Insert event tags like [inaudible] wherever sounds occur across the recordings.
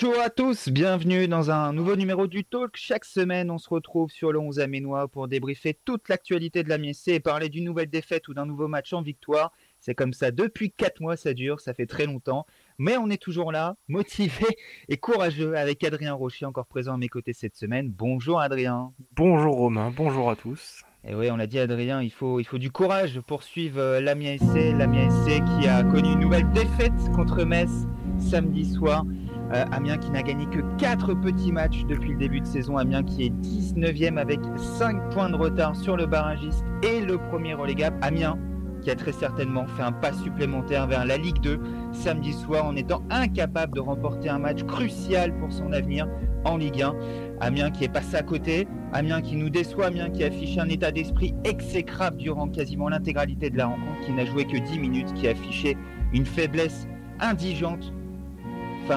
Bonjour à tous, bienvenue dans un nouveau numéro du Talk. Chaque semaine, on se retrouve sur le 11 Aménois pour débriefer toute l'actualité de la MSC et parler d'une nouvelle défaite ou d'un nouveau match en victoire. C'est comme ça depuis 4 mois, ça dure, ça fait très longtemps. Mais on est toujours là, motivé et courageux avec Adrien Rocher encore présent à mes côtés cette semaine. Bonjour Adrien. Bonjour Romain, bonjour à tous. Et oui, on l'a dit Adrien, il faut, il faut du courage pour suivre euh, l'Amiens SC. L'Amiens SC qui a connu une nouvelle défaite contre Metz samedi soir. Euh, Amiens qui n'a gagné que 4 petits matchs depuis le début de saison. Amiens qui est 19e avec 5 points de retard sur le barragiste et le premier relégable. Amiens qui a très certainement fait un pas supplémentaire vers la Ligue 2 samedi soir en étant incapable de remporter un match crucial pour son avenir en Ligue 1. Amiens qui est passé à côté, Amiens qui nous déçoit, Amiens qui affiche un état d'esprit exécrable durant quasiment l'intégralité de la rencontre, qui n'a joué que 10 minutes, qui a affiché une faiblesse indigente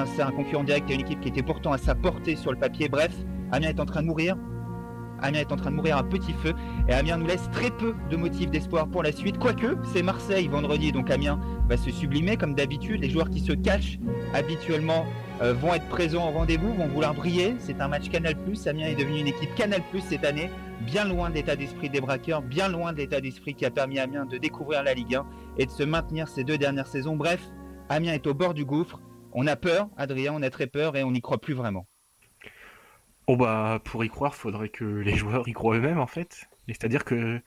c'est un concurrent direct et une équipe qui était pourtant à sa portée sur le papier. Bref, Amiens est en train de mourir. Amiens est en train de mourir à petit feu et Amiens nous laisse très peu de motifs d'espoir pour la suite. Quoique, c'est Marseille vendredi, donc Amiens va se sublimer comme d'habitude. Les joueurs qui se cachent habituellement euh, vont être présents au rendez-vous, vont vouloir briller. C'est un match Canal+. Amiens est devenu une équipe Canal+, cette année, bien loin de l'état d'esprit des braqueurs, bien loin de l'état d'esprit qui a permis à Amiens de découvrir la Ligue 1 et de se maintenir ces deux dernières saisons. Bref, Amiens est au bord du gouffre on a peur, Adrien, on a très peur et on n'y croit plus vraiment. Oh bah pour y croire, faudrait que les joueurs y croient eux-mêmes en fait. C'est-à-dire que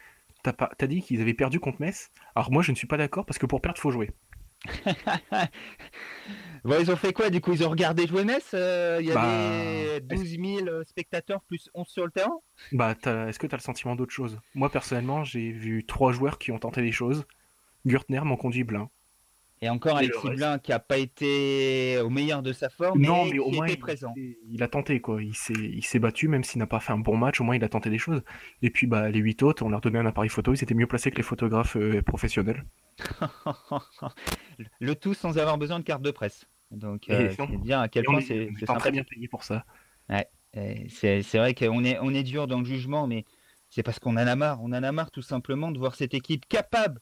t'as pas, as dit qu'ils avaient perdu contre Metz. Alors moi je ne suis pas d'accord parce que pour perdre faut jouer. [laughs] bon, ils ont fait quoi du coup? Ils ont regardé jouer Metz euh, Il y avait 12 bah, 000 spectateurs plus 11 sur le terrain? Bah est-ce que tu as le sentiment d'autre chose? Moi personnellement j'ai vu trois joueurs qui ont tenté des choses. Gürtner m'en conduit Blin. Et encore Alexis Blin qui n'a pas été au meilleur de sa forme, mais, non, mais au moins, était présent. Il, a tenté quoi. Il s'est, il s'est battu même s'il n'a pas fait un bon match. Au moins il a tenté des choses. Et puis bah les huit autres, on leur donnait un appareil photo. Ils étaient mieux placés que les photographes euh, professionnels. [laughs] Le tout sans avoir besoin de carte de presse. Donc euh, c'est bien à quel point c'est, très bien payé pour ça. Ouais, c'est, c'est vrai qu'on est, on est dur dans le jugement, mais c'est parce qu'on en a marre. On en a marre tout simplement de voir cette équipe capable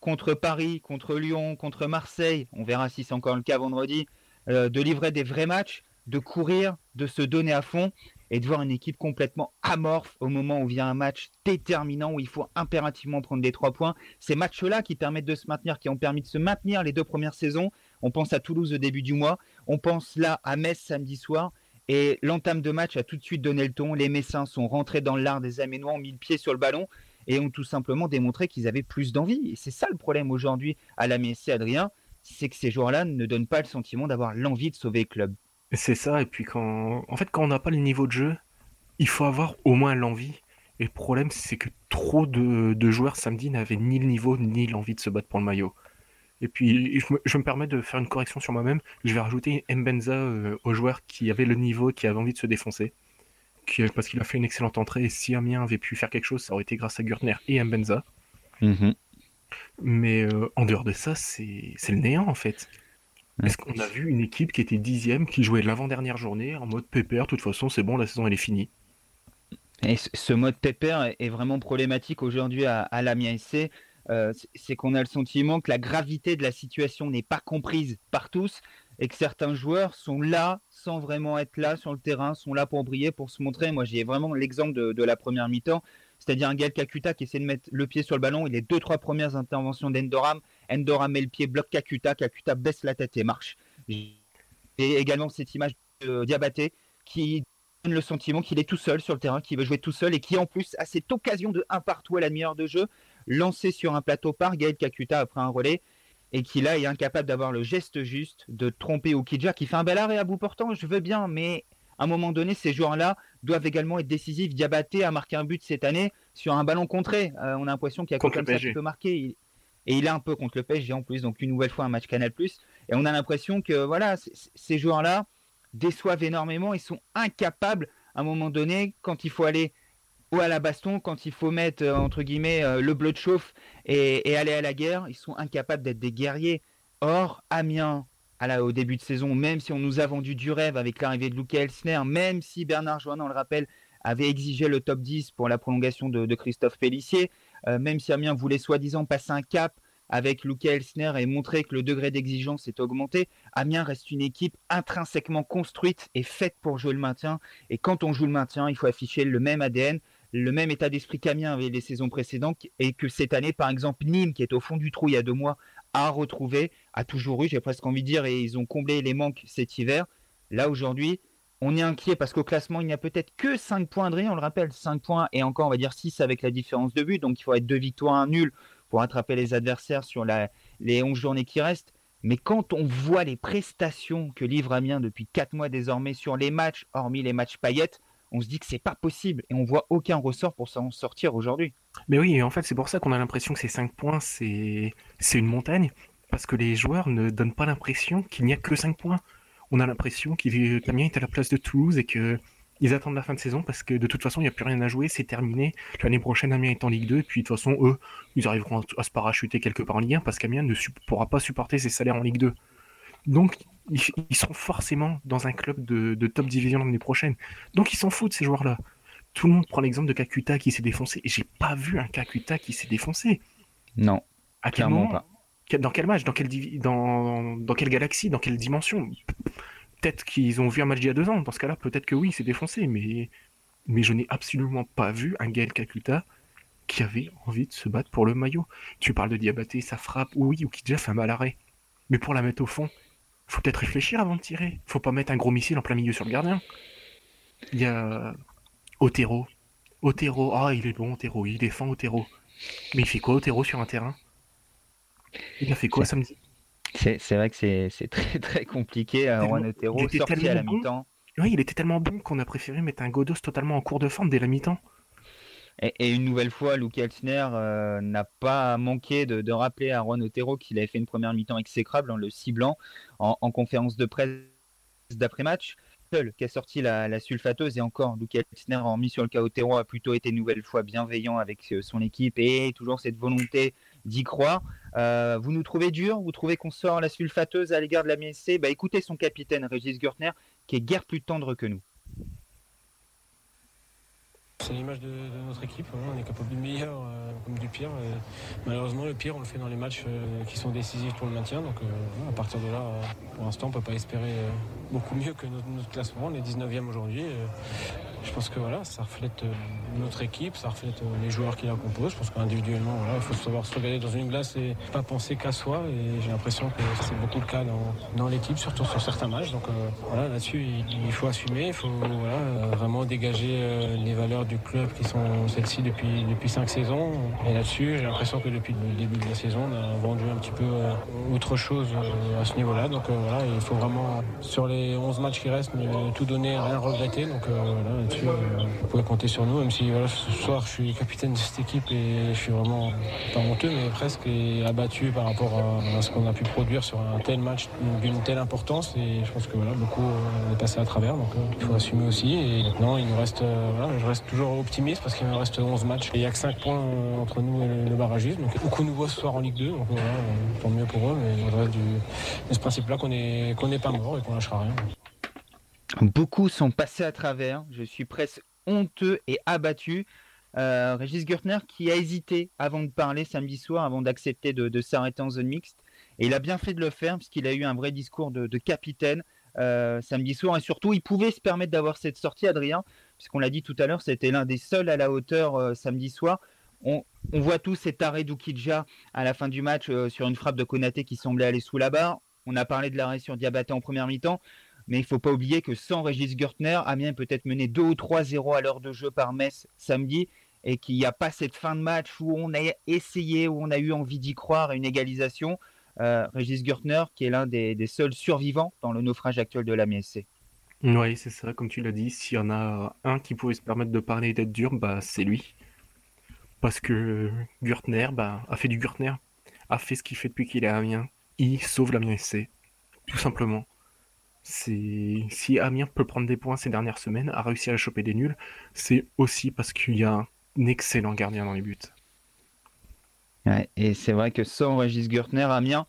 contre Paris, contre Lyon, contre Marseille, on verra si c'est encore le cas vendredi, euh, de livrer des vrais matchs, de courir, de se donner à fond et de voir une équipe complètement amorphe au moment où vient un match déterminant où il faut impérativement prendre des trois points. Ces matchs-là qui permettent de se maintenir, qui ont permis de se maintenir les deux premières saisons. On pense à Toulouse au début du mois, on pense là à Metz samedi soir. Et l'entame de match a tout de suite donné le ton. Les Messins sont rentrés dans l'art des Aménois, ont mis le pied sur le ballon et ont tout simplement démontré qu'ils avaient plus d'envie. Et c'est ça le problème aujourd'hui à la MSC, Adrien, c'est que ces joueurs-là ne donnent pas le sentiment d'avoir l'envie de sauver le club. C'est ça, et puis quand, en fait, quand on n'a pas le niveau de jeu, il faut avoir au moins l'envie. Et le problème, c'est que trop de, joueurs samedi n'avaient ni le niveau ni l'envie de se battre pour le maillot. Et puis, je me, permets de faire une correction sur moi-même. Je vais rajouter Mbenza euh, aux joueurs qui avaient le niveau, qui avaient envie de se défoncer parce qu'il a fait une excellente entrée. Et si Amiens avait pu faire quelque chose, ça aurait été grâce à Gürtner et Mbenza. Mhm. Mais euh, en dehors de ça, c'est le néant en fait. Est-ce qu'on a vu une équipe qui était dixième, qui jouait l'avant-dernière journée en mode pépère, de toute façon c'est bon, la saison elle est finie Et ce mode pépère est vraiment problématique aujourd'hui à, à l'Amiens SC. Euh, c'est qu'on a le sentiment que la gravité de la situation n'est pas comprise par tous et que certains joueurs sont là sans vraiment être là sur le terrain, sont là pour briller, pour se montrer. Moi, j'ai vraiment l'exemple de, la première mi-temps, c'est-à-dire un Gaël Kakuta qui essaie de mettre le pied sur le ballon. Il est deux, trois premières interventions d'Endoram. Endoram met le pied, bloque Kakuta. Kakuta baisse la tête et marche. Et également cette image de Diabaté qui donne le sentiment qu'il est tout seul sur le terrain, qu'il veut jouer tout seul et qui en plus a cette occasion de un partout à la demi-heure de jeu, lancé sur un plateau par Gaël Kakuta après un relais et qui là est incapable d'avoir le geste juste de tromper Okidja qui fait un bel arrêt à bout portant, je veux bien, mais à un moment donné, ces joueurs-là doivent également être décisifs. Diabaté a marqué un but cette année sur un ballon contré. Euh, on a l'impression qu'il y a comme ça qui peut marquer. Et il est un peu contre le PSG en plus, donc une nouvelle fois un match Canal+. Et on a l'impression que voilà, ces joueurs-là déçoivent énormément. Ils sont incapables à un moment donné, quand il faut aller ou à la baston quand il faut mettre euh, entre guillemets euh, le bleu de chauffe et, aller à la guerre. Ils sont incapables d'être des guerriers. Or, Amiens, à au début de saison, même si on nous a vendu du rêve avec l'arrivée de Luca Elsner, même si Bernard Joannin, on le rappelle, avait exigé le top 10 pour la prolongation de, Christophe Pellissier, euh, même si Amiens voulait soi-disant passer un cap, avec Luca Elsner et montrer que le degré d'exigence est augmenté. Amiens reste une équipe intrinsèquement construite et faite pour jouer le maintien. Et quand on joue le maintien, il faut afficher le même ADN, le même état d'esprit qu'Amiens avait les saisons précédentes et que cette année, par exemple, Nîmes, qui est au fond du trou il y a deux mois, a retrouvé, a toujours eu, j'ai presque envie de dire, et ils ont comblé les manques cet hiver. Là, aujourd'hui, on est inquiet parce qu'au classement, il n'y a peut-être que 5 points de rien, on le rappelle, 5 points et encore, on va dire 6 avec la différence de but. Donc, il faut être deux victoires, un nul pour attraper les adversaires sur les 11 journées qui restent. Mais quand on voit les prestations que livre Amiens depuis 4 mois désormais sur les matchs, hormis les matchs paillettes, on se dit que c'est pas possible et on voit aucun ressort pour s'en sortir aujourd'hui. Mais oui, en fait, c'est pour ça qu'on a l'impression que ces 5 points, c'est une montagne, parce que les joueurs ne donnent pas l'impression qu'il n'y a que 5 points. On a l'impression qu'Amiens est à la place de Toulouse et que ils attendent la fin de saison parce que de toute façon, il n'y a plus rien à jouer, c'est terminé. L'année prochaine, Amiens est en Ligue 2, et puis de toute façon, eux, ils arriveront à se parachuter quelque part en Ligue 1 parce qu'Amiens ne pourra pas supporter ses salaires en Ligue 2. Donc, ils, sont forcément dans un club de, top division l'année prochaine. Donc, ils s'en foutent, ces joueurs-là. Tout le monde prend l'exemple de Kakuta qui s'est défoncé, et j'ai pas vu un Kakuta qui s'est défoncé. Non. À quel moment pas. Dans quel match? Dans, quel dans, dans quelle galaxie? Dans quelle dimension? Peut-être qu'ils ont vu un match il y a deux ans. Dans ce cas-là, peut-être que oui, c'est défoncé, mais, mais je n'ai absolument pas vu un Gaël Kakuta qui avait envie de se battre pour le maillot. Tu parles de Diabaté, ça frappe, oui, ou qui déjà fait un mal arrêt. Mais pour la mettre au fond, faut peut-être réfléchir avant de tirer. Faut pas mettre un gros missile en plein milieu sur le gardien. Il y a Otero. Otero, ah, il est bon, Otero, il défend Otero. Mais il fait quoi, Otero, sur un terrain? Il a fait quoi samedi? C'est vrai que c'est très [laughs] très compliqué. Euh, Juan Otero sorti à la mi-temps. Oui, il était tellement bon qu'on a préféré mettre un Godos totalement en cours de forme dès la mi-temps. Et, une nouvelle fois, Luke Elsner euh, n'a pas manqué de, rappeler à Juan Otero qu'il avait fait une première mi-temps exécrable en le ciblant en, conférence de presse d'après-match. Seul qui a sorti la, sulfateuse et encore, Luke Elsner, en mis sur le cas Otero, a plutôt été une nouvelle fois bienveillant avec euh, son équipe et toujours cette volonté d'y croire. Euh, vous nous trouvez dur? Vous trouvez qu'on sort la sulfateuse à l'égard de la MSC bah, Écoutez son capitaine, Régis Gürtner, qui est guère plus tendre que nous. C'est l'image de, notre équipe. Hein. On est capable du meilleur euh, comme du pire. malheureusement, le pire, on le fait dans les matchs euh, qui sont décisifs pour le maintien. Donc, à partir de là, pour l'instant, on ne peut pas espérer beaucoup mieux que notre, classement. On est 19e aujourd'hui je pense que voilà, ça reflète euh, notre équipe, ça reflète euh, les joueurs qui la composent. Je pense qu'individuellement, il faut savoir se regarder dans une glace et pas penser qu'à soi. Et j'ai l'impression que c'est beaucoup le cas dans, l'équipe, surtout sur certains matchs. Donc euh, voilà, là-dessus, il, faut assumer, il faut vraiment dégager les valeurs du club qui sont celles-ci depuis, depuis cinq saisons. Et là-dessus, j'ai l'impression que depuis le début de la saison, on a vendu un petit peu autre chose à ce niveau-là. Donc voilà, il faut vraiment, sur les 11 matchs qui restent, tout donner, rien regretter. Donc voilà, vous pouvez compter sur nous, même si ce soir je suis capitaine de cette équipe et je suis vraiment pas honteux, mais presque abattu par rapport à, ce qu'on a pu produire sur un tel match d'une telle importance. Et je pense que voilà, beaucoup euh, est passé à travers, donc euh, il faut assumer aussi. Et maintenant, il nous reste, euh, voilà, je reste toujours optimiste parce qu'il me reste 11 matchs. Et il n'y a que 5 points entre nous et le, barragisme. Donc beaucoup nous voient ce soir en Ligue 2, donc voilà, tant mieux pour eux, mais reste du, de ce principe-là qu'on n'est pas mort et qu'on lâchera rien. Beaucoup sont passés à travers. Je suis presque honteux et abattu. Euh, Régis Gürtner qui a hésité avant de parler samedi soir, avant d'accepter de, s'arrêter en zone mixte. Et il a bien fait de le faire puisqu'il a eu un vrai discours de, capitaine euh, samedi soir. Et surtout, il pouvait se permettre d'avoir cette sortie, Adrien, puisqu'on l'a dit tout à l'heure, c'était l'un des seuls à la hauteur euh, samedi soir. On, voit tous cet arrêt d'Oukidja à la fin du match sur une frappe de Konaté qui semblait aller sous la barre. On a parlé de l'arrêt sur Diabaté en première mi-temps. Mais il ne faut pas oublier que sans Régis Gürtner, Amiens peut-être mené 2 ou 3-0 à l'heure de jeu par Metz samedi et qu'il n'y a pas cette fin de match où on a essayé, où on a eu envie d'y croire à une égalisation. Euh, Régis Gürtner, qui est l'un des, seuls survivants dans le naufrage actuel de l'Amiens SC. Oui, c'est ça, comme tu l'as dit, s'il y en a un qui pouvait se permettre de parler et d'être dur, bah, c'est lui. Parce que Gürtner bah, a fait du Gürtner, a fait ce qu'il fait depuis qu'il est à Amiens. Il sauve l'Amiens SC, tout simplement. Si Amiens peut prendre des points ces dernières semaines, a réussi à choper des nuls, c'est aussi parce qu'il y a un excellent gardien dans les buts. et c'est vrai que sans Régis Gürtner, Amiens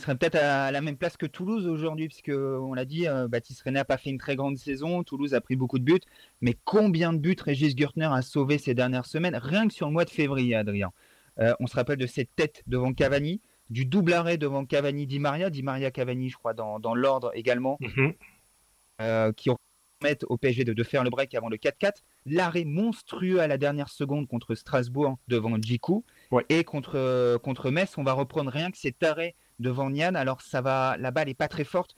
serait peut-être à la même place que Toulouse aujourd'hui, puisque on l'a dit, euh, Baptiste René n'a pas fait une très grande saison, Toulouse a pris beaucoup de buts, mais combien de buts Régis Gürtner a sauvé ces dernières semaines, rien que sur le mois de février, Adrien? Euh, on se rappelle de cette tête devant Cavani, du double arrêt devant Cavani Di Maria, Di Maria Cavani, je crois, dans, dans l'ordre également, Mhm. euh, qui permettent au PSG de, de faire le break avant le 4-4. L'arrêt monstrueux à la dernière seconde contre Strasbourg devant Djikou. Ouais. Et contre, euh, contre Metz, on va reprendre rien que cet arrêt devant Nian. Alors ça va, la balle est pas très forte,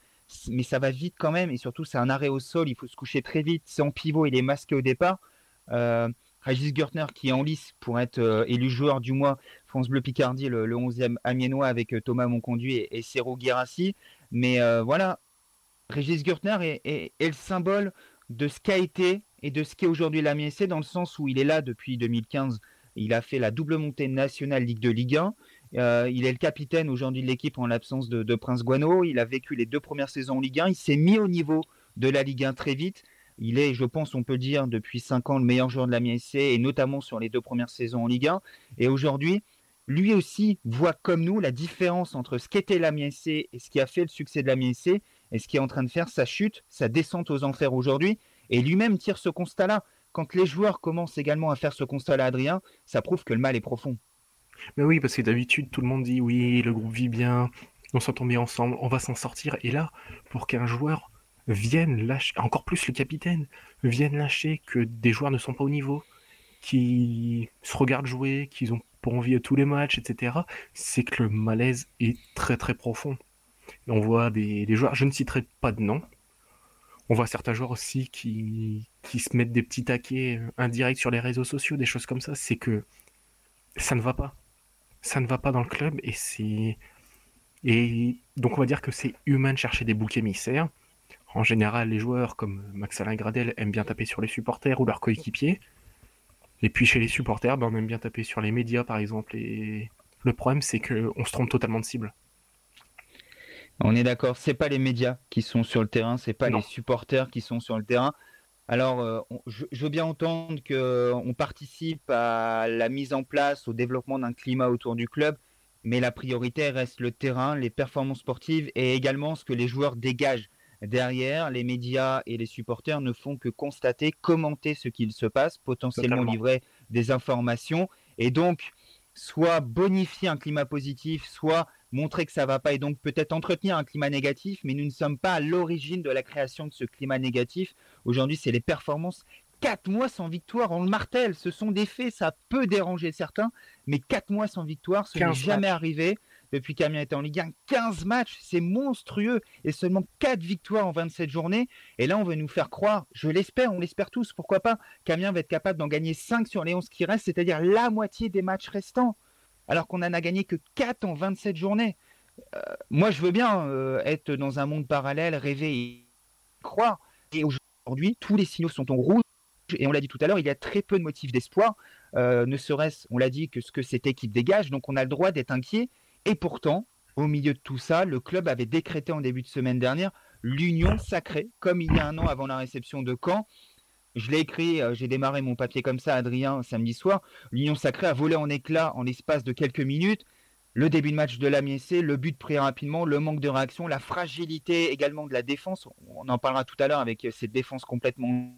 mais ça va vite quand même. Et surtout, c'est un arrêt au sol, il faut se coucher très vite. C'est en pivot, il est masqué au départ. Euh, Régis Gertner qui est en lice pour être euh, élu joueur du mois France Bleu Picardie, le, le 11e amiénois avec euh, Thomas Monconduit et, et Serrault Guirassi. Mais euh, voilà, Régis Gertner est, le symbole de ce qu'a été et de ce qu'est aujourd'hui l'Amiens SC dans le sens où il est là depuis 2015. Il a fait la double montée nationale Ligue 2 Ligue 1. Euh, il est le capitaine aujourd'hui de l'équipe en l'absence de, Prince Guano. Il a vécu les deux premières saisons en Ligue 1. Il s'est mis au niveau de la Ligue 1 très vite. Il est, je pense, on peut dire, depuis 5 ans, le meilleur joueur de l'Amiens SC et notamment sur les deux premières saisons en Ligue 1. Et aujourd'hui, lui aussi voit comme nous la différence entre ce qu'était l'Amiens SC et ce qui a fait le succès de l'Amiens SC et ce qui est en train de faire sa chute, sa descente aux enfers aujourd'hui. Et lui-même tire ce constat-là. Quand les joueurs commencent également à faire ce constat-là, Adrien, ça prouve que le mal est profond. Mais oui, parce que d'habitude, tout le monde dit oui, le groupe vit bien, on s'entend bien ensemble, on va s'en sortir. Et là, pour qu'un joueur vienne lâcher, encore plus le capitaine, vienne lâcher que des joueurs ne sont pas au niveau, qui se regardent jouer, qu'ils ont pas envie à tous les matchs, etc., c'est que le malaise est très très profond. On voit des, des joueurs, je ne citerai pas de nom, on voit certains joueurs aussi qui, qui se mettent des petits taquets euh, indirects sur les réseaux sociaux, des choses comme ça, c'est que ça ne va pas. Ça ne va pas dans le club et c'est. Et donc on va dire que c'est humain de chercher des boucs émissaires. En général, les joueurs comme Max Alain Gradel aiment bien taper sur les supporters ou leurs coéquipiers. Et puis chez les supporters, ben, on aime bien taper sur les médias par exemple. Et le problème, c'est qu'on se trompe totalement de cible. On est d'accord, c'est pas les médias qui sont sur le terrain, c'est pas Non. les supporters qui sont sur le terrain. Alors, euh, je, je veux bien entendre qu'on participe à la mise en place, au développement d'un climat autour du club, mais la priorité reste le terrain, les performances sportives et également ce que les joueurs dégagent. Derrière, les médias et les supporters ne font que constater, commenter ce qu'il se passe, potentiellement Totalement. livrer des informations, et donc soit bonifier un climat positif, soit montrer que ça va pas et donc peut-être entretenir un climat négatif, mais nous ne sommes pas à l'origine de la création de ce climat négatif. Aujourd'hui, c'est les performances. Quatre mois sans victoire, on le martèle, ce sont des faits, ça peut déranger certains, mais quatre mois sans victoire, ce n'est 15 jamais arrivé depuis qu'Amiens était en Ligue 1. 15 matchs, c'est monstrueux, et seulement quatre victoires en 27 journées. Et là, on veut nous faire croire, je l'espère, on l'espère tous, pourquoi pas, qu'Amiens va être capable d'en gagner 5 sur les 11 qui restent, c'est-à-dire la moitié des matchs restants alors qu'on en a gagné que 4 en 27 journées. Euh, moi, je veux bien euh, être dans un monde parallèle, rêver et croire. Et aujourd'hui, tous les signaux sont en rouge. Et on l'a dit tout à l'heure, il y a très peu de motifs d'espoir, euh, ne serait-ce, on l'a dit, que ce que cette équipe dégage. Donc on a le droit d'être inquiet. Et pourtant, au milieu de tout ça, le club avait décrété en début de semaine dernière l'union sacrée, comme il y a un an avant la réception de Caen. Je l'ai écrit, euh, j'ai démarré mon papier comme ça, Adrien, samedi soir. L'Union sacrée a volé en éclats en l'espace de quelques minutes. Le début de match de l'Amiens C, le but pris rapidement, le manque de réaction, la fragilité également de la défense. On en parlera tout à l'heure avec cette défense complètement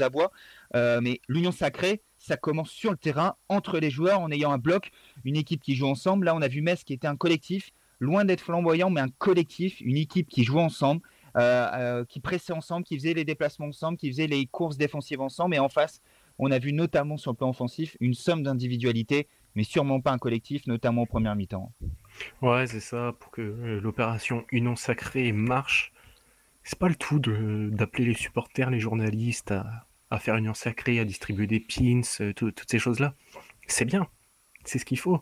abois. Euh, mais l'Union sacrée, ça commence sur le terrain, entre les joueurs, en ayant un bloc, une équipe qui joue ensemble. Là, on a vu Metz qui était un collectif, loin d'être flamboyant, mais un collectif, une équipe qui joue ensemble. Euh, euh, qui pressaient ensemble, qui faisaient les déplacements ensemble, qui faisaient les courses défensives ensemble. Et en face, on a vu notamment sur le plan offensif une somme d'individualité, mais sûrement pas un collectif, notamment en première mi-temps. Ouais, c'est ça, pour que euh, l'opération Union Sacrée marche. C'est pas le tout d'appeler les supporters, les journalistes à, à faire Union Sacrée, à distribuer des pins, tout- toutes ces choses-là. C'est bien, c'est ce qu'il faut.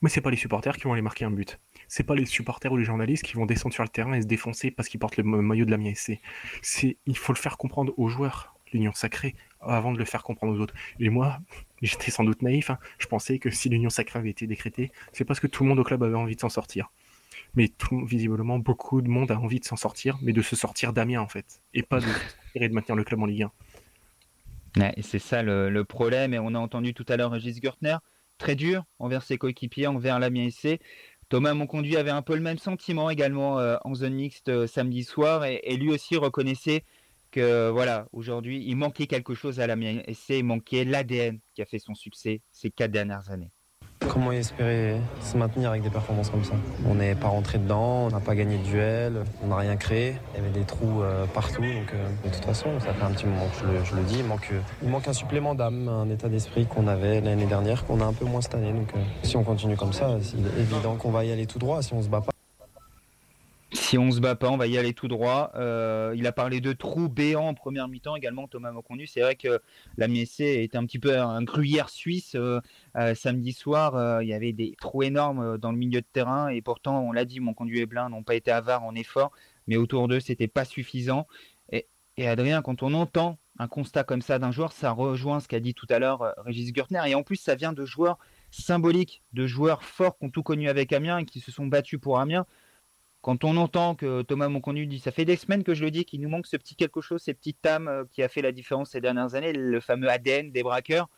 Mais c'est pas les supporters qui vont aller marquer un but. C'est pas les supporters ou les journalistes qui vont descendre sur le terrain et se défoncer parce qu'ils portent le ma- maillot de la SC. C'est, il faut le faire comprendre aux joueurs, l'Union Sacrée, avant de le faire comprendre aux autres. Et moi, [laughs] j'étais sans doute naïf, hein. je pensais que si l'Union Sacrée avait été décrétée, c'est parce que tout le monde au club avait envie de s'en sortir. Mais tout, visiblement, beaucoup de monde a envie de s'en sortir, mais de se sortir d'Amiens en fait, et pas de [laughs] et de maintenir le club en Ligue 1. Ouais, et c'est ça le, le problème. Et on a entendu tout à l'heure Régis Gertner, très dur envers ses coéquipiers, envers l'Amiens SC. Thomas Monconduit avait un peu le même sentiment également euh, en zone mixte euh, samedi soir et, et lui aussi reconnaissait que voilà aujourd'hui il manquait quelque chose à l'Amiens SC, il manquait l'ADN qui a fait son succès ces quatre dernières années. Comment espérer se maintenir avec des performances comme ça On n'est pas rentré dedans, on n'a pas gagné de duel, on n'a rien créé. Il y avait des trous euh, partout. Donc, euh, de toute façon, ça fait un petit moment que je le, dis. Il manque, il manque un supplément d'âme, un état d'esprit qu'on avait l'année dernière, qu'on a un peu moins cette année. Donc, euh, si on continue comme ça, il est évident qu'on va y aller tout droit si on se bat pas. Si on se bat pas, on va y aller tout droit. Euh, il a parlé de trous béants en première mi-temps également, Thomas Mocondu. C'est vrai que la MSC était un petit peu un gruyère suisse. Euh, euh, samedi soir, il y avait des trous énormes dans le milieu de terrain et pourtant, on l'a dit, Mocondu et Blin n'ont pas été avares en effort, mais autour d'eux, c'était pas suffisant. Et, Adrien, quand on entend un constat comme ça d'un joueur, ça rejoint ce qu'a dit tout à l'heure Régis Gürtner. Et en plus, ça vient de joueurs symboliques, de joueurs forts qui ont tout connu avec Amiens et qui se sont battus pour Amiens. Quand on entend que Thomas Moncondu dit, ça fait des semaines que je le dis, qu'il nous manque ce petit quelque chose, ces petites âmes euh, qui a fait la différence ces dernières années, le fameux ADN des braqueurs.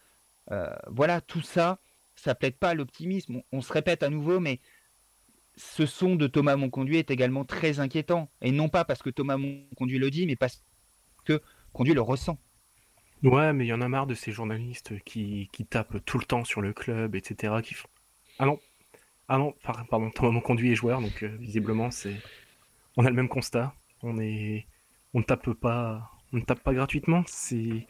Euh, voilà, tout ça, ça plaide pas à l'optimisme. On, se répète à nouveau, mais ce son de Thomas Monconduit est également très inquiétant. Et non pas parce que Thomas Monconduit le dit, mais parce que Conduit le ressent. Ouais, mais il y en a marre de ces journalistes qui, qui tapent tout le temps sur le club, etc. Qui font... Ah non, ah non, pardon, Thomas Monconduit est joueur, donc euh, visiblement c'est, on a le même constat. On est, on ne tape pas, on ne tape pas gratuitement. C'est,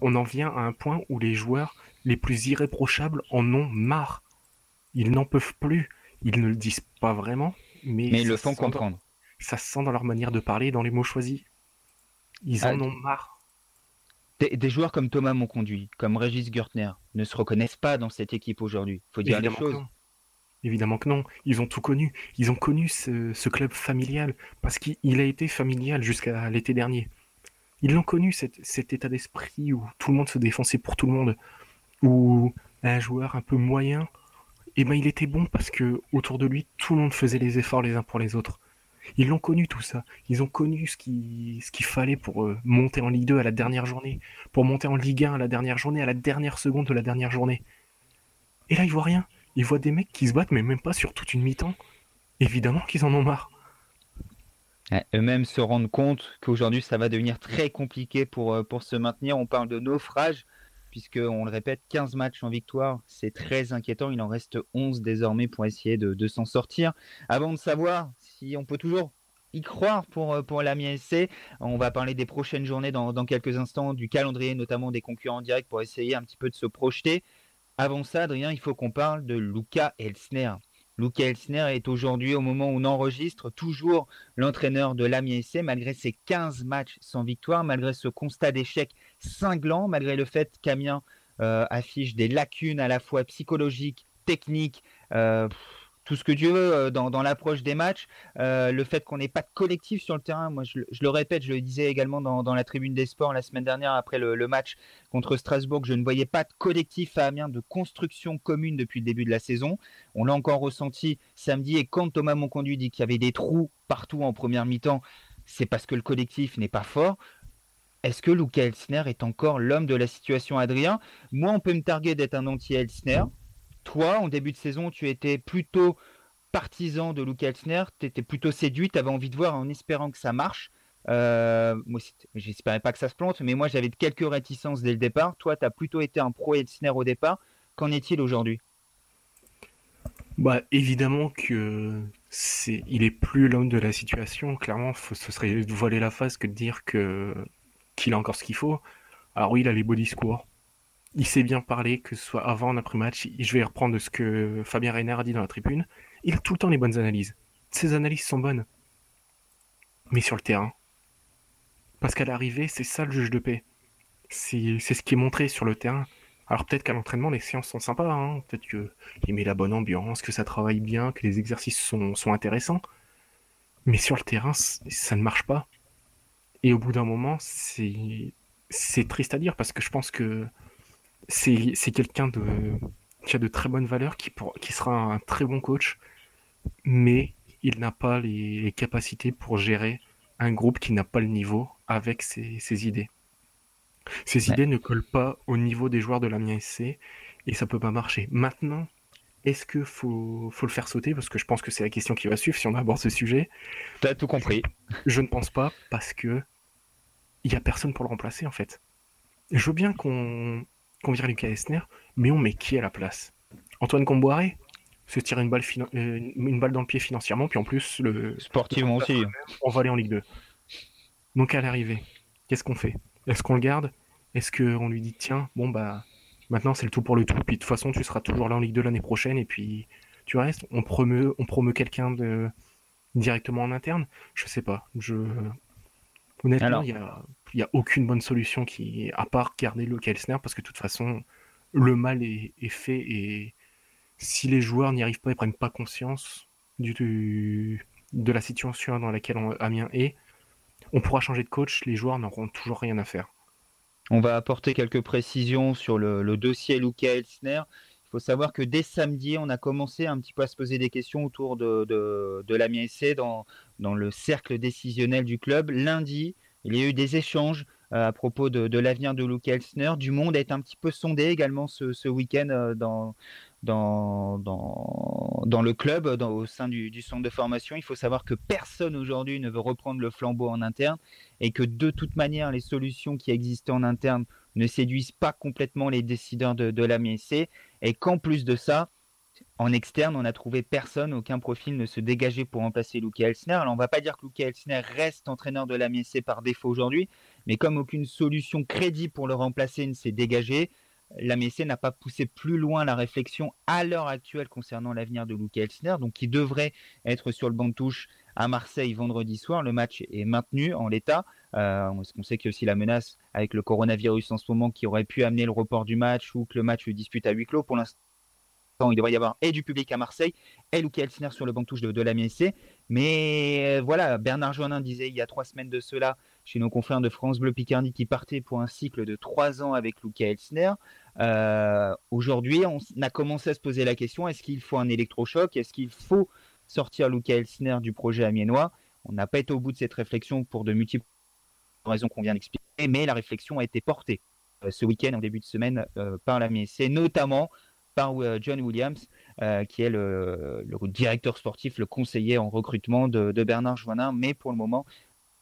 on en vient à un point où les joueurs les plus irréprochables en ont marre. Ils n'en peuvent plus. Ils ne le disent pas vraiment, mais, mais ils le font comprendre. Dans, ça se sent dans leur manière de parler, dans les mots choisis. Ils en ah, ont marre. Des, des, joueurs comme Thomas Monconduit, comme Régis Gürtner, ne se reconnaissent pas dans cette équipe aujourd'hui. Faut dire Évidemment les choses. Évidemment que non. Ils ont tout connu. Ils ont connu ce, club familial parce qu'il a été familial jusqu'à l'été dernier. Ils l'ont connu, cet, état d'esprit où tout le monde se défonçait pour tout le monde, où un joueur un peu moyen, eh ben, il était bon parce que autour de lui, tout le monde faisait les efforts les uns pour les autres. Ils l'ont connu tout ça. Ils ont connu ce qu'il ce qu'il fallait pour euh, monter en Ligue 2 à la dernière journée, pour monter en Ligue 1 à la dernière journée, à la dernière seconde de la dernière journée. Et là, ils voient rien. Ils voient des mecs qui se battent, mais même pas sur toute une mi-temps. Évidemment qu'ils en ont marre. Eux-mêmes se rendent compte qu'aujourd'hui, ça va devenir très compliqué pour, euh, se maintenir. On parle de naufrage, puisque on le répète, 15 matchs en victoire, c'est très inquiétant. Il en reste 11 désormais pour essayer de, de s'en sortir. Avant de savoir si on peut toujours y croire pour, euh, pour l'Amiens SC. On va parler des prochaines journées dans, dans, quelques instants, du calendrier, notamment des concurrents directs, pour essayer un petit peu de se projeter. Avant ça, Adrien, il faut qu'on parle de Luca Elsner. Luca Elsner est aujourd'hui, au moment où on enregistre, toujours l'entraîneur de l'Amiens malgré ses 15 matchs sans victoire, malgré ce constat d'échec cinglant, malgré le fait qu'Amiens euh, affiche des lacunes à la fois psychologiques, techniques, euh, tout ce que Dieu veut euh, dans, l'approche des matchs. Euh, le fait qu'on n'ait pas de collectif sur le terrain, moi je, le répète, je le disais également dans, la tribune des sports la semaine dernière après le, le, match contre Strasbourg, je ne voyais pas de collectif à Amiens, de construction commune depuis le début de la saison. On l'a encore ressenti samedi et quand Thomas Monconduit dit qu'il y avait des trous partout en première mi-temps, c'est parce que le collectif n'est pas fort. Est-ce que Luca Elsner est encore l'homme de la situation, Adrien? Moi, on peut me targuer d'être un anti-Elsner toi, en début de saison, tu étais plutôt partisan de Luke Elsner, tu étais plutôt séduit, tu avais envie de voir en espérant que ça marche. Euh, moi, j'espérais pas que ça se plante, mais moi j'avais quelques réticences dès le départ. Toi, tu as plutôt été un pro Elsner au départ. Qu'en est-il aujourd'hui? Bah, évidemment que c'est, il est plus l'homme de la situation. Clairement, ce serait voiler la face que de dire que qu'il a encore ce qu'il faut. Alors oui, il a les beaux discours il sait bien parler, que ce soit avant, après-match. Je vais reprendre ce que Fabien Reiner a dit dans la tribune. Il a tout le temps les bonnes analyses. Ses analyses sont bonnes. Mais sur le terrain. Parce qu'à l'arrivée, c'est ça le juge de paix. C'est ce qui est montré sur le terrain. Alors peut-être qu'à l'entraînement, les séances sont sympas. Hein. Peut-être qu'il met la bonne ambiance, que ça travaille bien, que les exercices sont, sont intéressants. Mais sur le terrain, ça ne marche pas. Et au bout d'un moment, c'est triste à dire parce que je pense que c'est quelqu'un de qui a de très bonnes valeurs, qui, pour, qui sera un très bon coach, mais il n'a pas les, les, capacités pour gérer un groupe qui n'a pas le niveau avec ses, ses idées. Ces ouais. idées ne collent pas au niveau des joueurs de l'Amiens SC et ça peut pas marcher. Maintenant, est-ce que faut, faut le faire sauter? Parce que je pense que c'est la question qui va suivre si on aborde ce sujet. Tu as tout compris. Je ne pense pas parce que il y a personne pour le remplacer en fait. Je veux bien qu'on qu'on vire Lucas Esner, mais on met qui à la place? Antoine Comboiré? Se tirer une balle, une balle dans le pied financièrement, puis en plus, le sportivement aussi. On va aller en Ligue 2. Donc à l'arrivée, qu'est-ce qu'on fait? Est-ce qu'on le garde? Est-ce qu'on lui dit tiens, bon bah maintenant c'est le tout pour le tout, puis de toute façon tu seras toujours là en Ligue 2 l'année prochaine, et puis tu restes? On promeut, on promeut quelqu'un de directement en interne? Je sais pas. Je honnêtement, il n'y a, a, aucune bonne solution qui, à part garder le Kelsner, parce que de toute façon le mal est, est fait et si les joueurs n'y arrivent pas et prennent pas conscience du, de la situation dans laquelle Amiens est, on pourra changer de coach, les joueurs n'auront toujours rien à faire. On va apporter quelques précisions sur le, dossier Luca Elsner. Il faut savoir que dès samedi, on a commencé un petit peu à se poser des questions autour de, de, l'Amiens SC dans, dans le cercle décisionnel du club. Lundi, il y a eu des échanges euh, à propos de, l'avenir de Luca Elsner. Du monde est un petit peu sondé également ce, ce week-end euh, dans, dans, dans, le club, au sein du, du, centre de formation. Il faut savoir que personne aujourd'hui ne veut reprendre le flambeau en interne et que de toute manière, les solutions qui existaient en interne ne séduisent pas complètement les décideurs de, de la MSC et qu'en plus de ça, en externe, on n'a trouvé personne, aucun profil ne se dégageait pour remplacer Luke Elsner. Alors, on ne va pas dire que Luke Elsner reste entraîneur de la par défaut aujourd'hui, mais comme aucune solution crédible pour le remplacer ne s'est dégagée, la n'a pas poussé plus loin la réflexion à l'heure actuelle concernant l'avenir de Luke Elsner, donc qui devrait être sur le banc de touche à Marseille vendredi soir. Le match est maintenu en l'état. Euh, on sait qu'il y a aussi la menace avec le coronavirus en ce moment qui aurait pu amener le report du match ou que le match se dispute à huis clos. Pour l'instant, il devrait y avoir et du public à Marseille et Luke Elsner sur le banc de touche de, de la MSC. Mais euh, voilà, Bernard Joannin disait il y a trois semaines de cela chez nos confrères de France Bleu Picardie qui partait pour un cycle de trois ans avec Luca Elsner. Euh, aujourd'hui, on a commencé à se poser la question est-ce qu'il faut un électrochoc? Est-ce qu'il faut sortir Luca Elsner du projet amiénois? On n'a pas été au bout de cette réflexion pour de multiples raisons qu'on vient d'expliquer, mais la réflexion a été portée euh, ce week-end, en début de semaine, euh, par la MSC, notamment par John Williams, qui est le, directeur sportif, le conseiller en recrutement de, Bernard Joannin. Mais pour le moment,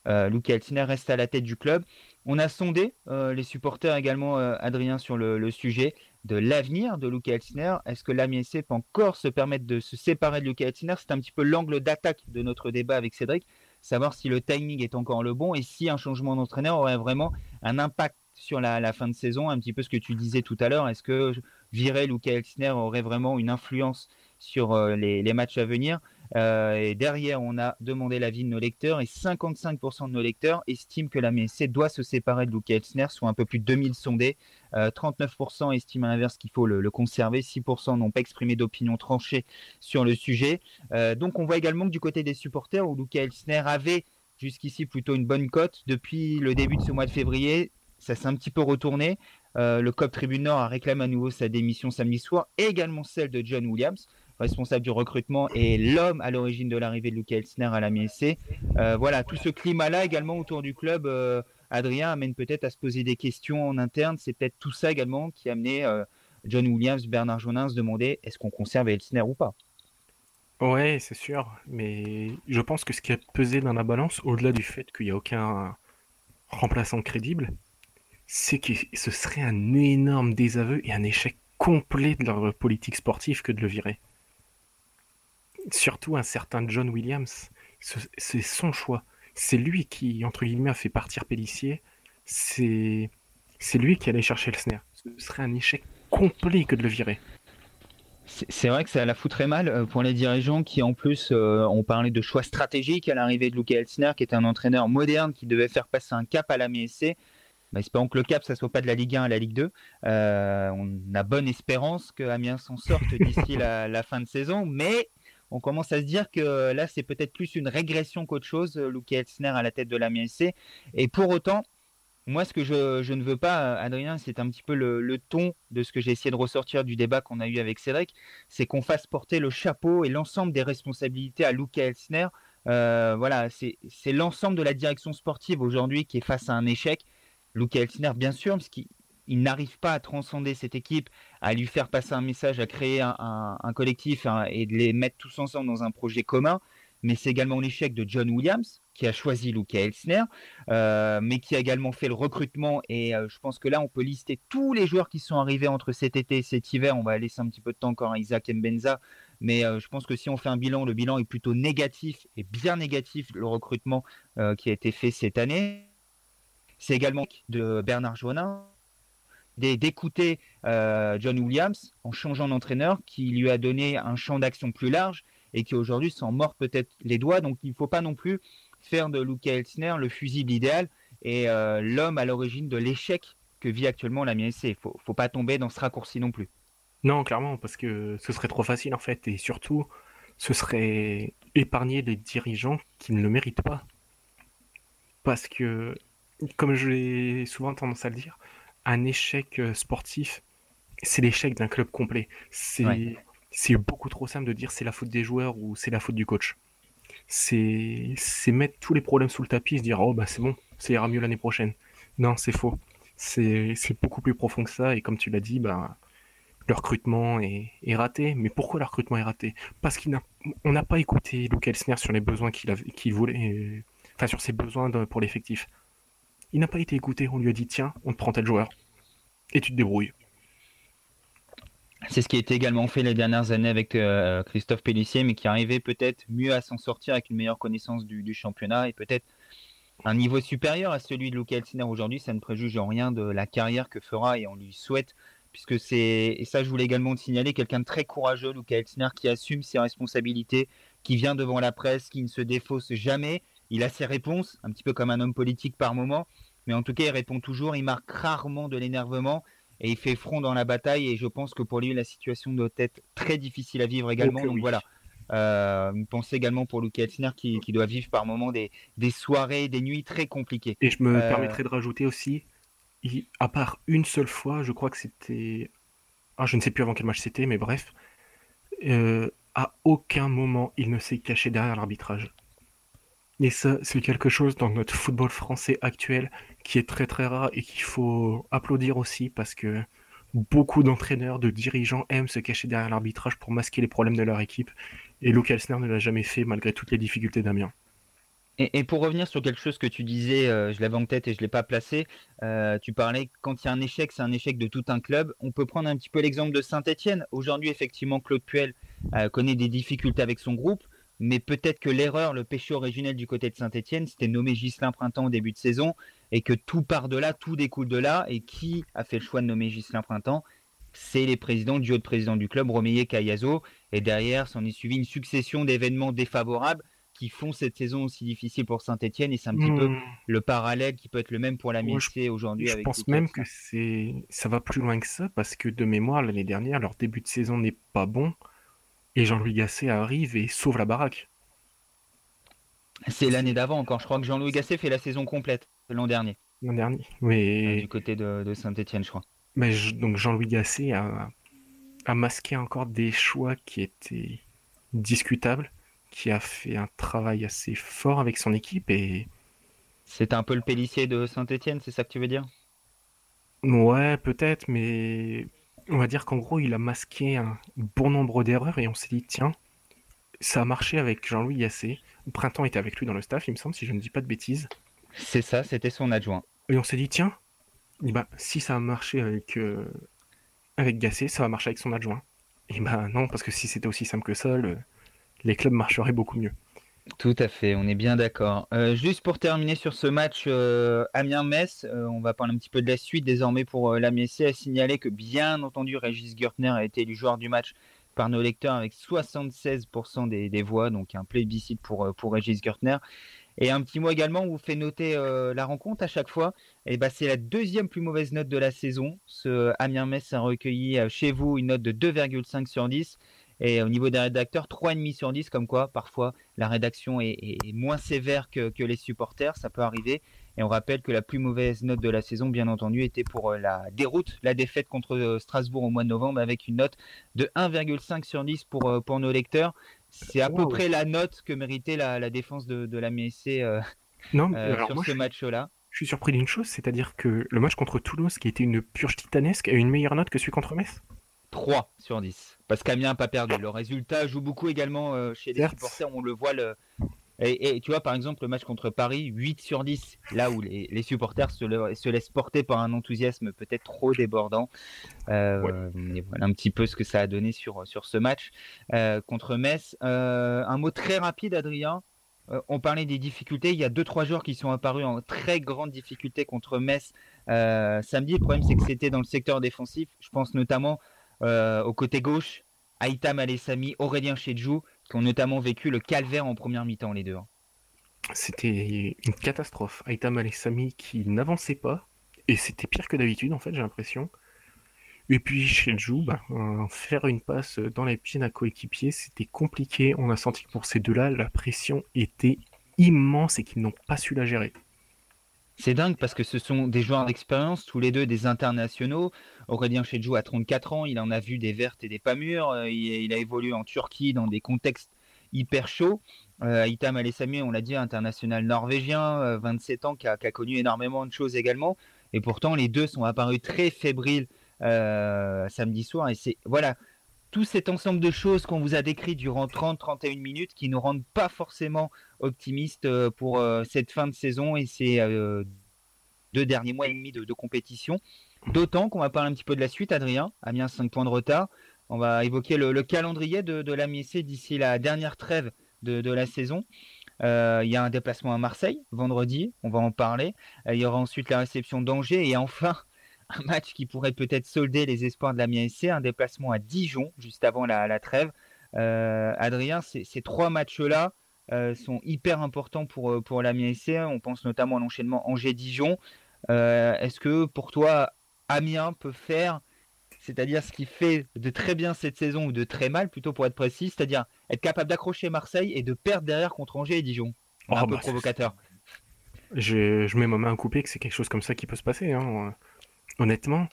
euh, Luke reste à la tête du club. On a sondé euh, les supporters également, euh, Adrien, sur le, sujet de l'avenir de Luke Elsner. Est-ce que l'AMIEC peut encore se permettre de se séparer de Luke Elsner? C'est un petit peu l'angle d'attaque de notre débat avec Cédric, savoir si le timing est encore le bon et si un changement d'entraîneur aurait vraiment un impact sur la, fin de saison. Un petit peu ce que tu disais tout à l'heure. Est-ce que virer Luke Elsner aurait vraiment une influence sur les matchs à venir? Euh, et derrière, on a demandé l'avis de nos lecteurs et 55% de nos lecteurs estiment que la MSC doit se séparer de Luke Elsner, soit un peu plus de 2000 sondés. 39% euh, estiment à l'inverse qu'il faut le, conserver, 6% n'ont pas exprimé d'opinion tranchée sur le sujet. Euh, donc on voit également que du côté des supporters, où Luke Elsner avait jusqu'ici plutôt une bonne cote, depuis le début de ce mois de février, ça s'est un petit peu retourné. le COP Tribune Nord a réclamé à nouveau sa démission samedi soir, et également celle de John Williams responsable du recrutement et l'homme à l'origine de l'arrivée de Luca Elsner à la MSC. Euh, voilà, tout ce climat-là également autour du club, euh, Adrien, amène peut-être à se poser des questions en interne. C'est peut-être tout ça également qui a amené euh, John Williams, Bernard Jonin se demander est-ce qu'on conserve Elsner ou pas? Ouais, c'est sûr, mais je pense que ce qui a pesé dans la balance, au-delà du fait qu'il n'y a aucun remplaçant crédible, c'est que ce serait un énorme désaveu et un échec complet de leur politique sportive que de le virer surtout un certain John Williams, c'est son choix. C'est lui qui, entre guillemets, a fait partir Pellissier. C'est lui qui allait chercher le snare. Ce serait un échec complet que de le virer. C'est vrai que ça la foutrait mal euh, pour les dirigeants qui, en plus, euh, ont parlé de choix stratégiques à l'arrivée de Luke Elsner, qui est un entraîneur moderne qui devait faire passer un cap à la MSC. Bah, espérons que le cap, ça soit pas de la Ligue 1 à la Ligue 2. Euh, on a bonne espérance que Amiens s'en sorte d'ici [laughs] la, la, fin de saison, mais on commence à se dire que là, c'est peut-être plus une régression qu'autre chose, euh, Luke Elsner à la tête de la MSC. Et pour autant, moi, ce que je, ne veux pas, Adrien, c'est un petit peu le, ton de ce que j'ai essayé de ressortir du débat qu'on a eu avec Cédric, c'est qu'on fasse porter le chapeau et l'ensemble des responsabilités à Luke Elsner. Euh, voilà, c'est l'ensemble de la direction sportive aujourd'hui qui est face à un échec. Luke Elsner, bien sûr, parce qu'il il n'arrive pas à transcender cette équipe, à lui faire passer un message, à créer un, collectif et de les mettre tous ensemble dans un projet commun. mais c'est également l'échec de John Williams, qui a choisi Luca Elsner, euh, mais qui a également fait le recrutement. Et euh, je pense que là, on peut lister tous les joueurs qui sont arrivés entre cet été et cet hiver. On va laisser un petit peu de temps encore à Isaac Mbenza, mais euh, je pense que si on fait un bilan, le bilan est plutôt négatif et bien négatif, le recrutement qui a été fait cette année. C'est également de Bernard Joannin, d'écouter John Williams en changeant d'entraîneur, qui lui a donné un champ d'action plus large et qui aujourd'hui s'en mord peut-être les doigts. Donc il ne faut pas non plus faire de Luca Elsner le fusible idéal et euh, l'homme à l'origine de l'échec que vit actuellement la MSC. Il faut, faut pas tomber dans ce raccourci non plus. Non, clairement, parce que ce serait trop facile en fait, et surtout, ce serait épargner les dirigeants qui ne le méritent pas. Parce que, comme j'ai souvent tendance à le dire, un échec euh, sportif, c'est l'échec d'un club complet. C'est beaucoup trop simple de dire c'est la faute des joueurs ou c'est la faute du coach c'est mettre tous les problèmes sous le tapis et se dire oh bah c'est bon, ça ira mieux l'année prochaine. Non, c'est faux. C'est beaucoup plus profond que ça et comme tu l'as dit, bah le recrutement est, est, raté. Mais pourquoi le recrutement est raté? Parce qu'on n'a pas écouté Luke Elsner sur les besoins qu'il voulait, enfin sur ses besoins pour l'effectif. Il n'a pas été écouté. On lui a dit tiens, on te prend tel joueur et tu te débrouilles. C'est ce qui a été également fait les dernières années avec euh, Christophe Pellissier, mais qui arrivait peut-être mieux à s'en sortir avec une meilleure connaissance du, championnat et peut-être un niveau supérieur à celui de Luca Elsner aujourd'hui. Ça ne préjuge en rien de la carrière que fera et on lui souhaite, puisque c'est, et ça je voulais également te signaler, quelqu'un de très courageux, Luca Elsner, qui assume ses responsabilités, qui vient devant la presse, qui ne se défausse jamais. Il a ses réponses, un petit peu comme un homme politique par moment, mais en tout cas il répond toujours, il marque rarement de l'énervement et il fait front dans la bataille. Et je pense que pour lui, la situation doit être très difficile à vivre également. Donc voilà. Euh, pensez également pour Luke Elsner qui, qui, doit vivre par moments des, des, soirées, des nuits très compliquées. Et je me euh, permettrai de rajouter aussi, à part une seule fois, je crois que c'était. Ah, je ne sais plus avant quel match c'était, mais bref. Euh, à aucun moment il ne s'est caché derrière l'arbitrage. Et ça, c'est quelque chose dans notre football français actuel qui est très très rare et qu'il faut applaudir aussi parce que beaucoup d'entraîneurs, de dirigeants aiment se cacher derrière l'arbitrage pour masquer les problèmes de leur équipe. Et Luke Elsner ne l'a jamais fait malgré toutes les difficultés d'Amiens. Et, pour revenir sur quelque chose que tu disais, euh, je l'avais en tête et je ne l'ai pas placé, euh, tu parlais quand il y a un échec, c'est un échec de tout un club. On peut prendre un petit peu l'exemple de Saint-Etienne. Aujourd'hui, effectivement, Claude Puel euh, connaît des difficultés avec son groupe mais peut-être que l'erreur, le péché originel du côté de Saint-Etienne, c'était nommer Gislain Printemps au début de saison, et que tout part de là, tout découle de là, et qui a fait le choix de nommer Gislain Printemps? C'est les présidents, du haut de président du club, Romeyer Cayazo, et derrière s'en est suivi une succession d'événements défavorables qui font cette saison aussi difficile pour Saint-Etienne, et c'est un petit peu hmm. le parallèle qui peut être le même pour la MSC aujourd'hui. Je pense même que c'est ça va plus loin que ça, parce que de mémoire, l'année dernière, leur début de saison n'est pas bon. Et Jean-Louis Gasset arrive et sauve la baraque. C'est l'année d'avant encore. Je crois que Jean-Louis Gasset fait la saison complète l'an dernier. L'an dernier, oui. Du côté de, Saint-Etienne, je crois. Mais donc Jean-Louis Gasset a, masqué encore des choix qui étaient discutables, qui a fait un travail assez fort avec son équipe et. C'est un peu le pélissier de Saint-Etienne, c'est ça que tu veux dire? Ouais, peut-être, mais on va dire qu'en gros, il a masqué un bon nombre d'erreurs et on s'est dit, tiens, ça a marché avec Jean-Louis Yassé. Printemps était avec lui dans le staff, il me semble, si je ne dis pas de bêtises. C'est ça, c'était son adjoint. Et on s'est dit, tiens, eh ben, si ça a marché avec, euh, avec Gassé, ça va marcher avec son adjoint. Et ben non, parce que si c'était aussi simple que ça, les clubs marcheraient beaucoup mieux. Tout à fait, on est bien d'accord. Euh, juste pour terminer sur ce match euh, Amiens-Metz, euh, on va parler un petit peu de la suite désormais pour l'Amiens à signaler que bien entendu Régis Gertner a été élu joueur du match par nos lecteurs avec 76% des, voix, donc un plébiscite pour, pour Régis Gertner. Et un petit mot également, on vous fait noter la rencontre à chaque fois. Et bah, c'est la deuxième plus mauvaise note de la saison. Ce Amiens-Metz a recueilli chez vous une note de 2,5 sur 10. Et au niveau des rédacteurs, 3,5 sur 10, comme quoi parfois la rédaction est, moins sévère que, les supporters, ça peut arriver. Et on rappelle que la plus mauvaise note de la saison, bien entendu, était pour euh, la déroute, la défaite contre euh, Strasbourg au mois de novembre, avec une note de 1,5 sur 10 pour, euh, pour nos lecteurs. C'est à peu près la note que méritait la, défense de, la MSC non, sur ce match-là. Je suis surpris d'une chose, c'est-à-dire que le match contre Toulouse, qui était une purge titanesque, a eu une meilleure note que celui contre Metz? 3 sur 10. Parce qu'Amiens n'a pas perdu. Le résultat joue beaucoup également chez les supporters. On le voit le, et, tu vois, par exemple, le match contre Paris, 8 sur 10, là où les, supporters se, laissent porter par un enthousiasme peut-être trop débordant. Euh, voilà un petit peu ce que ça a donné sur, sur ce match euh, contre Metz. Euh, un mot très rapide, Adrien. on parlait des difficultés. Il y a 2-3 joueurs qui sont apparus en très grande difficulté contre Metz samedi. Le problème, c'est que c'était dans le secteur défensif. Je pense notamment au côté gauche, Aïtam Alessami, Aurélien Chedjou qui ont notamment vécu le calvaire en première mi-temps, les deux. Hein. C'était une catastrophe. Aitam Alessami qui n'avançait pas, et c'était pire que d'habitude, en fait, j'ai l'impression. Et puis le bah, faire une passe dans les pieds d'un coéquipier, c'était compliqué. On a senti que pour ces deux-là, la pression était immense et qu'ils n'ont pas su la gérer. C'est dingue parce que ce sont des joueurs d'expérience, tous les deux des internationaux. Aurélien Chedjou a 34 ans, il en a vu des vertes et des pas mûres. Euh, il, a évolué en Turquie dans des contextes hyper chauds. Euh, Itam Alessami, on l'a dit, international norvégien, 27 euh, ans, qui a, connu énormément de choses également. Et pourtant, les deux sont apparus très fébriles samedi soir. Et c'est voilà, tout cet ensemble de choses qu'on vous a décrit durant 30-31 minutes qui nous rendent pas forcément optimistes pour cette fin de saison et ces deux derniers mois et demi de, compétition. D'autant qu'on va parler un petit peu de la suite, Adrien. Amiens 5 points de retard. On va évoquer le, calendrier de, de d'ici la dernière trêve de, la saison. Il y a un déplacement à Marseille vendredi, on va en parler. il y aura ensuite la réception d'Angers et enfin [laughs] un match qui pourrait peut-être solder les espoirs de la SC, un déplacement à Dijon juste avant la, trêve. Euh, Adrien, ces, trois matchs-là euh, sont hyper importants pour, euh, pour la SC. On pense notamment à l'enchaînement Angers-Dijon. Est-ce que pour toi, Amiens peut faire, c'est-à-dire ce qui fait de très bien cette saison ou de très mal, plutôt pour être précis, c'est-à-dire être capable d'accrocher Marseille et de perdre derrière contre Angers et Dijon oh, Un peu bah, provocateur. Je, mets ma main à couper que c'est quelque chose comme ça qui peut se passer. Hein honnêtement,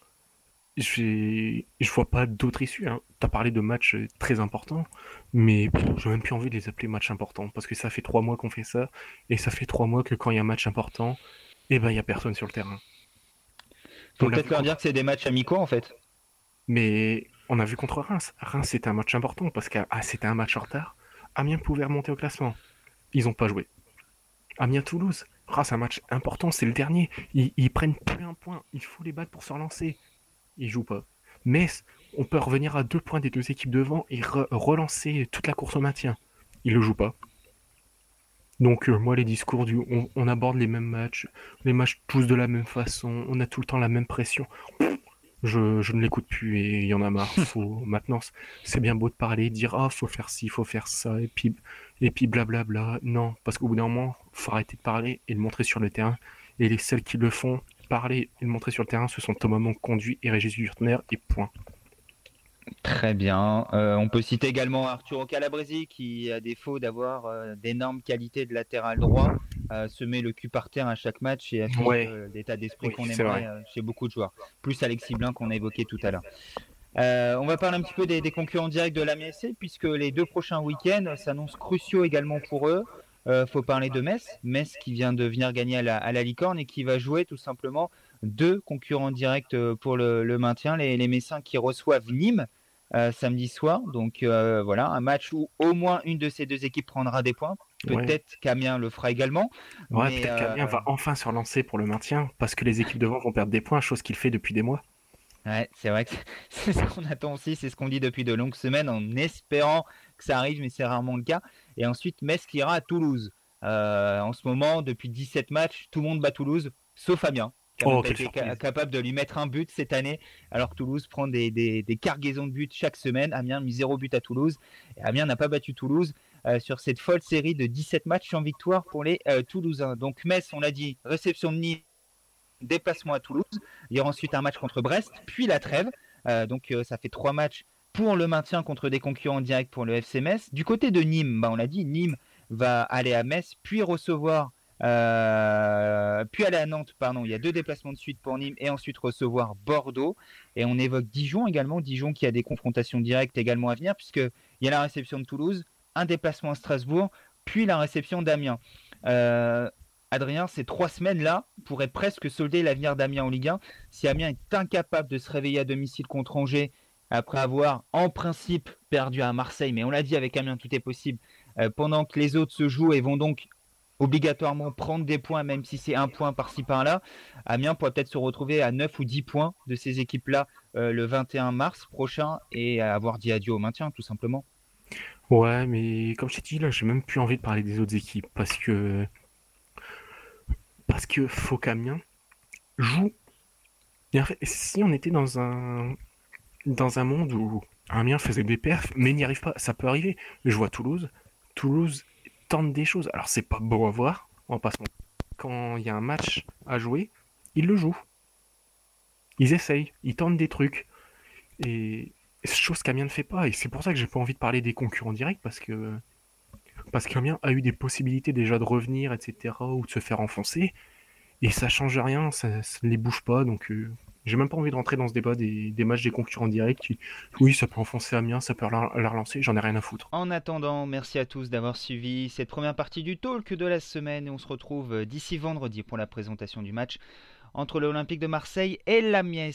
je vois pas d'autre issue. Hein. Tu as parlé de matchs euh, très importants, mais j'ai même plus envie de les appeler matchs importants parce que ça fait trois mois qu'on fait ça et ça fait trois mois que quand il y a un match important, eh ben il y a personne sur le terrain. Faut peut-être leur dire que c'est des matchs amicaux en fait. Mais on a vu contre Reims. Reims c'était un match important parce que ah, c'était un match en retard. Amiens pouvait remonter au classement. Ils ont pas joué. Amiens-Toulouse, ah, c'est un match important, c'est le dernier. Ils, prennent plus un point. Il faut les battre pour se relancer. Ils jouent pas. Metz, on peut revenir à deux points des deux équipes devant et relancer toute la course au maintien. Ils le jouent pas. Donc euh, moi les discours du on, aborde les mêmes matchs, les matchs tous de la même façon, on a tout le temps la même pression. Je, ne l'écoute plus et il y en a marre. [laughs] Faut, maintenant c'est bien beau de parler, dire ah faut faire ci, faut faire ça et puis et puis blablabla. Non, parce qu'au bout d'un moment, faut arrêter de parler et de montrer sur le terrain. Et les seuls qui le font, parler et le montrer sur le terrain, ce sont Thomas Conduit et Régis Gurtner et point. Très bien. Euh, on peut citer également Arturo Calabresi qui, à défaut d'avoir euh, d'énormes qualités de latéral droit, euh, se met le cul par terre à chaque match et affiche l'état d'esprit qu'on aimerait chez beaucoup de joueurs. Plus Alexis Blin qu'on a évoqué tout à l'heure. Euh, on va parler un petit peu des, concurrents directs de la MSC, puisque les deux prochains week-ends s'annoncent cruciaux également pour eux. Il euh, faut parler de Metz, Metz qui vient de venir gagner à la, licorne et qui va jouer tout simplement deux concurrents directs euh, pour le, maintien, les, les, Messins qui reçoivent Nîmes samedi soir. Donc voilà, un match où au moins une de ces deux équipes prendra des points. Peut-être qu'Amiens le fera également. peut-être qu'Amiens va enfin se relancer pour le maintien, parce que les équipes devant vont perdre des points, chose qu'il fait depuis des mois. Ouais, c'est vrai que [laughs] c'est ce qu'on attend aussi, c'est ce qu'on dit depuis de longues semaines en espérant que ça arrive, mais c'est rarement le cas. Et ensuite, Metz qui ira à Toulouse. Euh, en ce moment, depuis 17 matchs, tout le monde bat Toulouse, sauf Amiens, oh, été capable de lui mettre un but cette année, alors que Toulouse prend des, des, des, cargaisons de buts chaque semaine. Amiens mis zéro but à Toulouse. Et Amiens n'a pas battu Toulouse euh, sur cette folle série de 17 matchs en victoire pour les euh, Toulousains. Donc Metz, on l'a dit, réception de Nice déplacement à Toulouse. Il y aura ensuite un match contre Brest, puis la trêve. Euh, donc ça fait trois matchs pour le maintien contre des concurrents directs pour le FC Metz. Du côté de Nîmes, bah, on l'a dit, Nîmes va aller à Metz, puis recevoir, euh, puis aller à Nantes, pardon. Il y a deux déplacements de suite pour Nîmes et ensuite recevoir Bordeaux. Et on évoque Dijon également, Dijon qui a des confrontations directes également à venir, puisqu'il y a la réception de Toulouse, un déplacement à Strasbourg, puis la réception d'Amiens. Adrien, ces trois semaines-là pourraient presque solder l'avenir d'Amiens en Ligue 1. Si Amiens est incapable de se réveiller à domicile contre Angers après avoir en principe perdu à Marseille, mais on l'a dit avec Amiens, tout est possible, euh, pendant que les autres se jouent et vont donc obligatoirement prendre des points, même si c'est un point par-ci par-là. Amiens pourrait peut-être se retrouver à 9 ou 10 points de ces équipes-là euh, le 21 mars prochain et avoir dit adieu au maintien, tout simplement. Ouais, mais comme je t'ai dit, là, j'ai même plus envie de parler des autres équipes parce que. Parce que faut qu'Amiens joue. Et en fait, si on était dans un. Dans un monde où Amiens faisait des perfs, mais n'y arrive pas, ça peut arriver. Je vois Toulouse. Toulouse tente des choses. Alors, c'est pas beau à voir, en passant. Quand il y a un match à jouer, ils le jouent. Ils essayent, ils tentent des trucs. Et chose qu'Amiens ne fait pas. Et c'est pour ça que j'ai pas envie de parler des concurrents directs parce que parce qu'Amiens a eu des possibilités déjà de revenir, etc. ou de se faire enfoncer. Et ça change rien, ça, ne les bouge pas. Donc euh, j'ai même pas envie de rentrer dans ce débat des, matchs des concurrents directs. oui, ça peut enfoncer Amiens, ça peut la, relancer, j'en ai rien à foutre. En attendant, merci à tous d'avoir suivi cette première partie du talk de la semaine. On se retrouve euh, d'ici vendredi pour la présentation du match entre l'Olympique de Marseille et l'Amiens